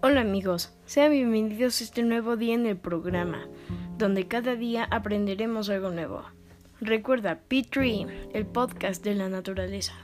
Hola amigos, sean bienvenidos a este nuevo día en el programa, donde cada día aprenderemos algo nuevo. Recuerda P3, el podcast de la naturaleza.